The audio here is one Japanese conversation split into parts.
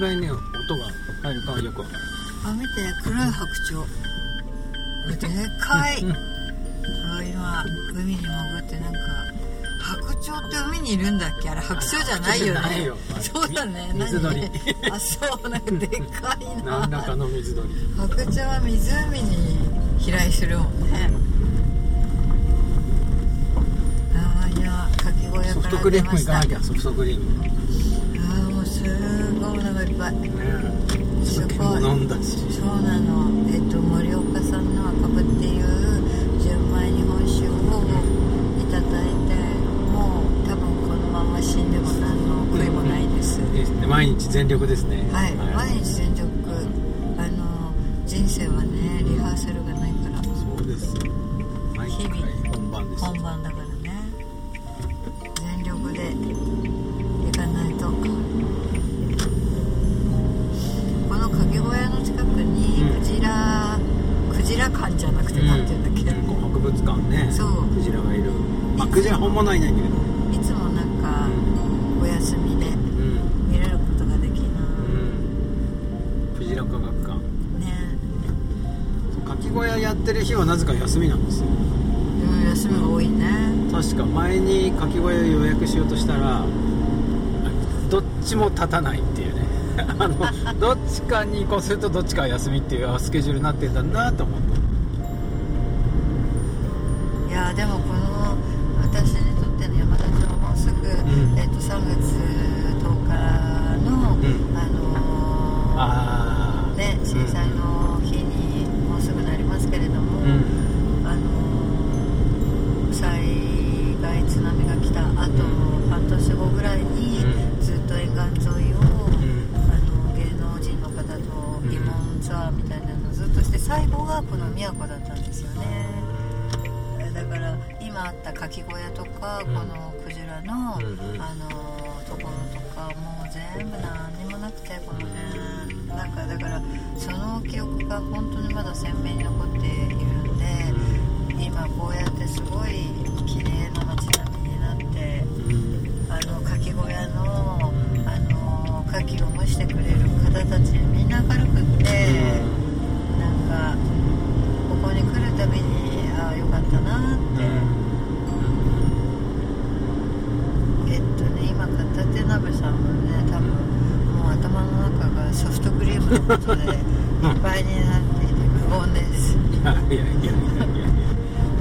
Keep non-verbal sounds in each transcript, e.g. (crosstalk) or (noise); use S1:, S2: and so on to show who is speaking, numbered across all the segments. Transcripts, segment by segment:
S1: ぐらいね音が入るかはよくわかる。
S2: あ見て黒い白鳥。でかい。うわ今海に潜ってなんか白鳥って海にいるんだっけ？あれ白鳥じゃないよね。
S1: よ。
S2: そうだね。
S1: み水鳥。
S2: 何？(laughs) あそうなんかでっかいな。
S1: 何らかの水鳥。
S2: 白鳥は湖に飛来するもんね。ああいやかき小屋
S1: ソフト
S2: から
S1: クリーム行かなきゃソフトクリーム
S2: すごいお腹いっぱい。
S1: ね
S2: すごい。
S1: 飲んだし
S2: そうなの。えっと森岡さんの赤部っていう純米日本酒をいただいてもう多分このまま死んでも何の悔いもないです、
S1: ですね毎日全力ですね。
S2: はい、毎日全力
S1: まあクジラ本物はいないんだけど。
S2: いつもなんかお休みで
S1: うん。
S2: 見れることができな
S1: うん。クジラ科学館。
S2: ね。
S1: そうかき小屋やってる日はなぜか休みなんですよ。
S2: うん休みが多いね。
S1: 確か前にかき小屋予約しようとしたらどっちも立たないっていうね。(laughs) あのどっちかに移行するとどっちかは休みっていうあスケジュールになってんだなと思ってん
S2: えっ今あったかき小屋とか、
S1: うん。
S2: このクジラの、
S1: うんうん。
S2: あのところとかもう全部何にもなくてこの辺。なんかだからその記憶が本当にまだ鮮明に残っているんで今こうやってすごい綺麗な街並みになって
S1: うん。
S2: あのかき小屋のあの牡蠣を蒸してくれる方たちみんな明るくってなんかここに来るたびにああよかったなって。えっとね今片手鍋さんもね多分もう頭の中がソフトクリームのことでいっぱいになっていて無言です
S1: いやいやいやいやいや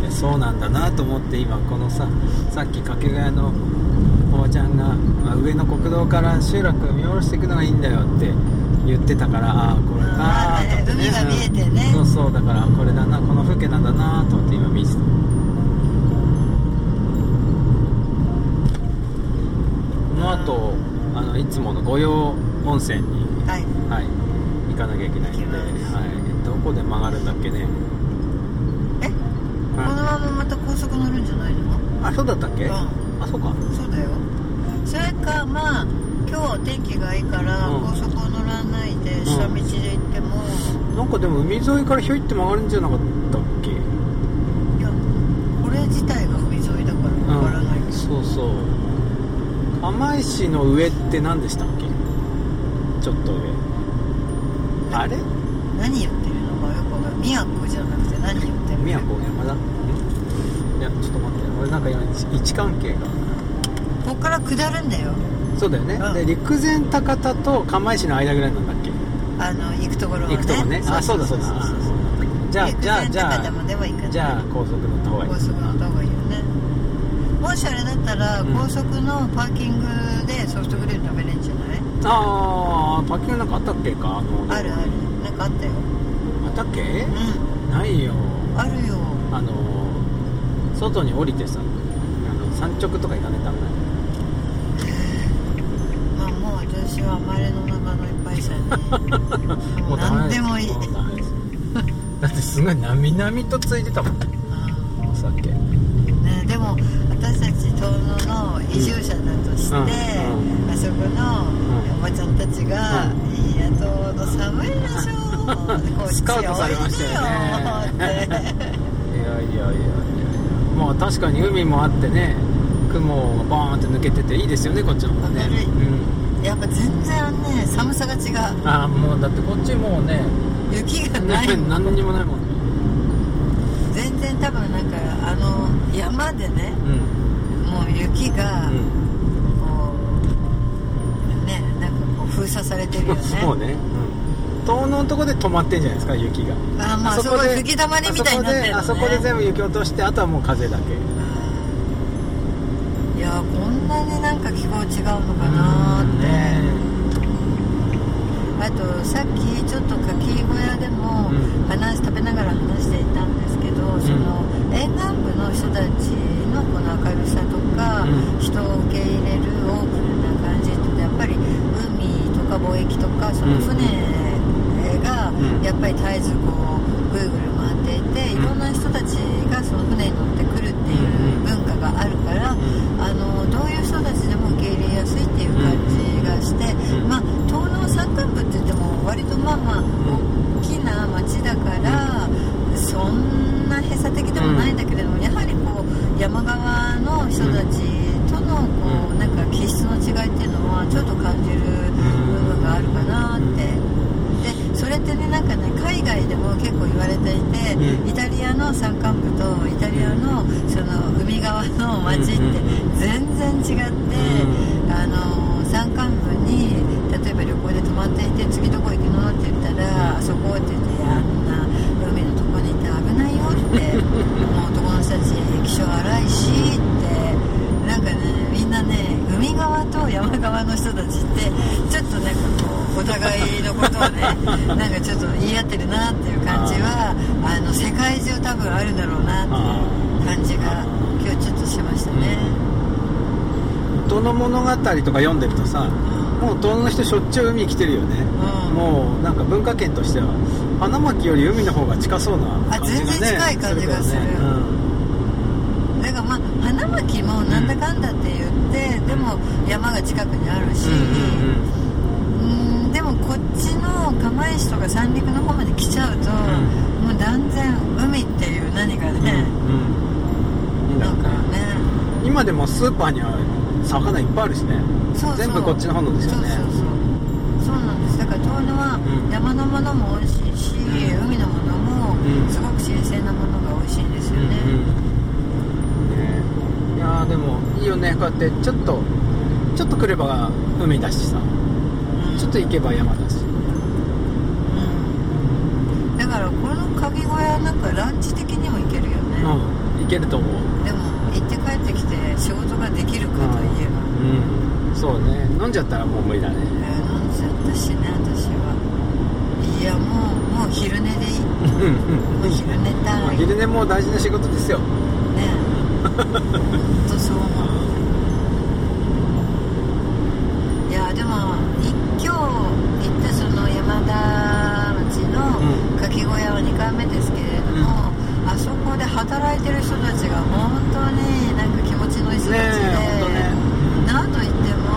S1: いやそうなんだなと思って今このささっき掛川のおばちゃんが、まあ上の国道から集落見下ろしていくのがいいんだよって言ってたからああこれか
S2: あー
S1: と思って
S2: 海が見えてね
S1: そうそうだからこれだなこの風景なんだなと思って今見てこの後あのいつもの御用温泉に
S2: はい
S1: はい、かなきゃいけないので、はい、どこで曲がるんだっけね。
S2: え？このまままた高速乗るんじゃないの？
S1: あ、そうだったっけ？
S2: うん
S1: あ、そうか。
S2: そうだよそれかまあ今日天気がいいから
S1: うん
S2: 高速を乗らないで下道で行っても、
S1: なんかでも海沿いからひょいって曲がるんじゃなかったっけ？
S2: いやこれ自体が海沿いだからわからないけど、
S1: そうそう。釜石の上って何でしたっけ？ちょっと上。あれ？
S2: 何言ってるのかよくわかんない宮古じゃなくて何言ってる
S1: 宮古山田？んいやちょっと待って、俺なんか今位置関係が。
S2: ここから下るんだよ
S1: そうだよね。
S2: うん
S1: で陸前高田と釜石の間ぐらいなんだっけ？
S2: あの行くところはね
S1: 行くとこね。あ、そうだそうだ。あじゃあじゃあじゃあ。
S2: 陸前高田までは行かない
S1: じゃあ高速乗った方がいい
S2: 高速乗った方がいいよねもしあれだったら、
S1: うん
S2: 高速のパーキングでソフトクリーム食べれるんじゃない？
S1: ああパッキングなんかあったっけか？あの
S2: あるある。なんかあったよ。
S1: あったっけ？
S2: う
S1: ないよ。
S2: んあるよ。
S1: あの外に降りてさあの山直とか行かねえたんだ (laughs)
S2: まあもう私は甘れの中のいっぱいさに (laughs) もう何でもいい。(laughs)
S1: だってすごいなみなみとついてたもんね。お酒。
S2: うんね、でも私たち遠野の移住者だとして、
S1: うん。
S2: あそこの
S1: うん
S2: おばちゃんたちが「
S1: うん。
S2: いや遠野寒いでしょ」こっち
S1: スカウトされましたよね。
S2: おいでよって
S1: いやいやいやいや。まあ確かに海もあってね雲がバーンって抜けてていいですよねこっちの方がね。
S2: やっぱ全然ね寒さが違う。
S1: ああもうだってこっちもうね
S2: 雪がない。
S1: 何にもないもん
S2: 全然多分なんかあの山でね
S1: うん。
S2: もう雪が
S1: うん
S2: 封鎖されてるよね。
S1: そうね、うん、遠野のとこで止まってんじゃないですか雪が。
S2: あまあそこで吹き溜まりみたいになってるのね。
S1: あそこで全部雪落としてあとはもう風だけ。
S2: いやこんなになんか気候違うのかなって、
S1: ね。
S2: あとさっきちょっとかき小屋でも
S1: うん。
S2: 話食べながら話していたんですけど、その沿岸部の人たちのこの明るさとか、
S1: うん。
S2: 人を受け入れるオープンな感じってやっぱり海とか貿易とかその船が
S1: うん。
S2: やっぱり絶えずこうぐるぐる回っていて、いろんな人たちがその船に乗ってくるっていう文化があるから、あのどういう人たちでも受け入れやすいっていう感じがして、
S1: うん
S2: まあ東農山間部って言っても割とまあまあ大きな町だから、そんな閉鎖的でもないんだけれども、やはりこう山側の人たちとのこうなんか気質の違いっていうのはちょっと感じる部分があるかなって。でそれってねなんかね海外でも結構言わイタリアの山間部とイタリアのその海側の町って全然違って、あの山間部に例えば旅行で泊まっていて次どこ行くのって言ったら、あそこって言ってあんな海のとこにいて危ないよってもう男の人たち気性荒いしってなんかねみんなね海側と山側の人たちってちょっとなんかこうお互いのことをね (laughs) なんかちょっと言い合ってるなっていう感じはあの世界中多分あるんだろうなっていう感じが今日ちょっとしましたね。
S1: 遠野物語とか読んでるとさもう遠野の人しょっちゅう海来てるよね、
S2: うん。
S1: もうなんか文化圏としては花巻より海の方が近そうな感じがね
S2: あ全然近い感じがする。
S1: よね
S2: だからまあ花巻もなんだかんだって言って、でも山が近くにあるし、
S1: うん
S2: うんでもこっちの釜石とか三陸の方まで来ちゃうと、
S1: ん。
S2: もう断然海っていう何かね、
S1: うん
S2: な。んか
S1: ね。
S2: ね
S1: 今でもスーパーには魚いっぱいあるしね。
S2: そうそう。
S1: 全部こっちの方のですよね。
S2: そうそうそう。そうなんです。だから遠野は
S1: うん。
S2: 山のものも美味しいし、
S1: うん。
S2: 海のものも
S1: うん。
S2: すごく新鮮なものが美味しいんですよね
S1: いやーでもいいよねこうやってちょっとちょっと来れば海だしさ。
S2: うん。
S1: ちょっと行けば山だし。
S2: うん。だからこの鍵小屋なんかランチ的にも行けるよね、
S1: うん。行けると思う。
S2: でも行って帰ってきて仕事ができるかといえば、
S1: うん。そうね。飲んじゃったらもう無理だね。
S2: えー飲んじゃったしね私は。いやもうもう昼寝でいい。も
S1: うん。うん。
S2: う昼寝たい。ね
S1: まあ昼寝も大事な仕事ですよ。(laughs)
S2: 本当そう思ういやでもい今日行ったその山田町の
S1: うん
S2: かき小屋は2回目ですけれども、あそこで働いてる人たちが本当になんか気持ちのいい人たちで、
S1: ね
S2: 何度言っても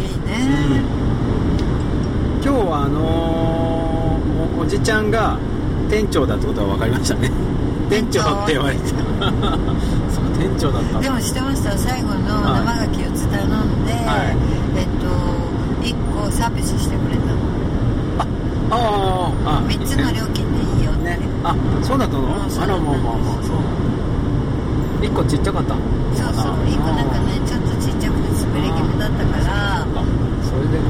S2: いいね、
S1: 今日はあのーおおじちゃんが店長だってことが分かりましたね。店長。って言われて。た (laughs) そう店長だった。
S2: でも知ってました最後の生牡蠣を頼んで、
S1: はい。
S2: えっと1個サービスしてくれたの。
S1: ああああ
S2: 3つの料金で
S1: ね。あそうだったの、あらまあまあまあ。そう1個ちっちゃかった？
S2: そうそう。1個なんかねちょっとちっちゃくて滑り気味だったから。
S1: あそれでか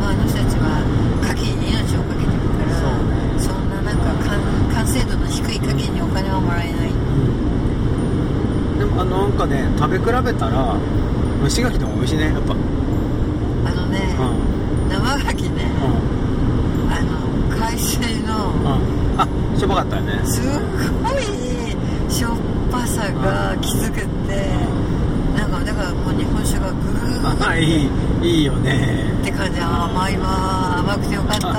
S2: まあ、あの人たちは牡蠣に命をかけてるから
S1: そうね。
S2: そんななんか完完成度の低い牡蠣にお金はもらえない。
S1: でもあのなんかね食べ比べたら蒸し牡蠣の方が美味しいねやっぱ。うん
S2: あのね、生牡蠣ね。
S1: うん
S2: 海水の
S1: うん。あしょっぱかったよね。
S2: すっごいしょっぱさがきつくってなんかだからもう日本酒がグーッ
S1: あいいいいよね。
S2: って感じ。甘いわ甘くてよかった (laughs)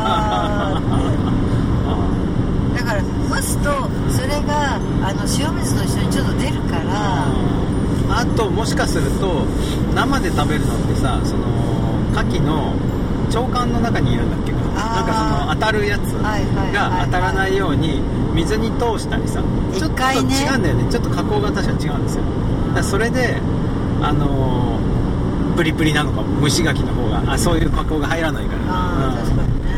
S2: だから蒸すとそれがあの塩水と一緒にちょっと出るから
S1: あともしかすると生で食べるのってさその牡蠣の腸管の中にいるんだっけ？かなんかその当たるやつが当たらないように水に通したりさちょっと違うんだよね。ちょっと加工が確か違うんですよ。だそれであのープリプリなのかも。蒸し牡蠣の方が。あそういう加工が入らないから。
S2: ああ、
S1: うん。
S2: 確かにね。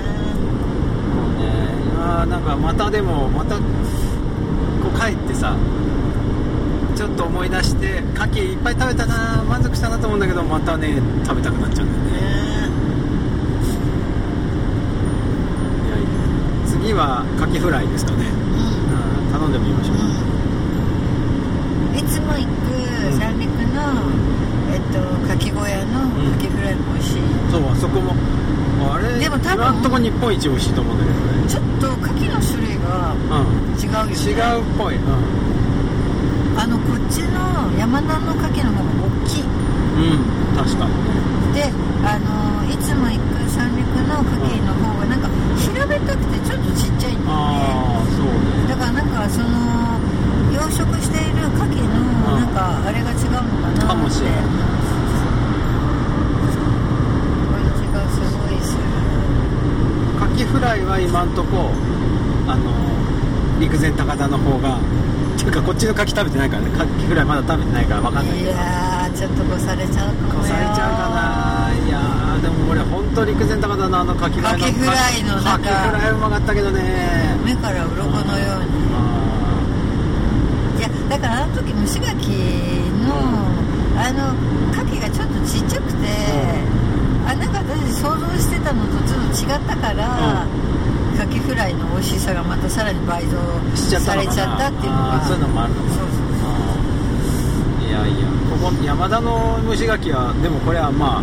S1: もうね。いやーなんかまたでもまたこう帰ってさちょっと思い出して牡蠣いっぱい食べたな満足したなと思うんだけどまたね食べたくなっちゃうんだよね
S2: ね
S1: いやいや次は牡蠣フライですかね、
S2: うん。
S1: うん、頼んでみましょう、
S2: いつも行く三陸の、えっとかき小屋の
S1: うん。
S2: かきフライも美味しい、
S1: そうあそこも。あれ
S2: でも多分
S1: とこ日本一美味しいと思うんだけどね。
S2: ちょっとかきの種類が
S1: うん。
S2: 違うよね。
S1: 違うっぽい、うん、
S2: あのこっちの山田のかきの方が大きい。
S1: うん、確かにね。
S2: であのいつも行く三陸のかきの方がなんか平べったくてちょっとちっちゃいんだよね
S1: ああそうね
S2: だからなんかその養殖しているカキのなんかあれが違うのかなって
S1: かもしれない
S2: 感じがすごいする
S1: カキフライは今んとこあの陸前高田の方がっていうかこっちのカキ食べてないからね。カキフライまだ食べてないから分かんないけ
S2: い
S1: ど
S2: やーちょっと越されちゃうかもよ
S1: 越されちゃうかな。いやーでもこれ本当陸前高田のあのカキフライの
S2: カキフライの中
S1: カキフライうまかったけどね。
S2: 目から鱗のように。いやだからあの時蒸し牡蠣の、あの牡蠣がちょっとちっちゃくて、あなんか私想像してたのとちょっと違ったから、カキフライの美味しさがまたさらに倍増されちゃったっていうのが。
S1: そういうのもあるのかな
S2: そうそう。
S1: あー。いやいやここ山田の蒸し牡蠣はでもこれはまあ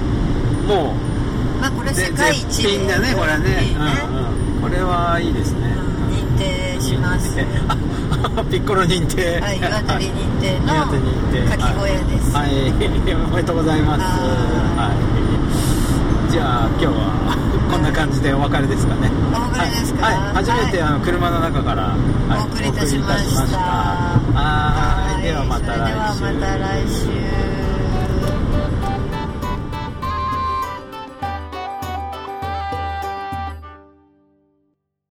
S1: もう
S2: まあこれ世
S1: ぜ
S2: 界一
S1: 絶品だねこれはね。うん。うん、これはいいですね、
S2: 認定します。(laughs)
S1: ピッコロ認定。
S2: はい (laughs) 岩手認定のかき小屋です。
S1: はい、はい、おめでとうございます。
S2: は
S1: はいじゃあ今日はこんな感じでお別れですかね。
S2: お別れですか？
S1: はい、はい。初めて
S2: はい。
S1: あの車の中から、はい
S2: お送りいたしました。
S1: はい。
S2: ではまた来週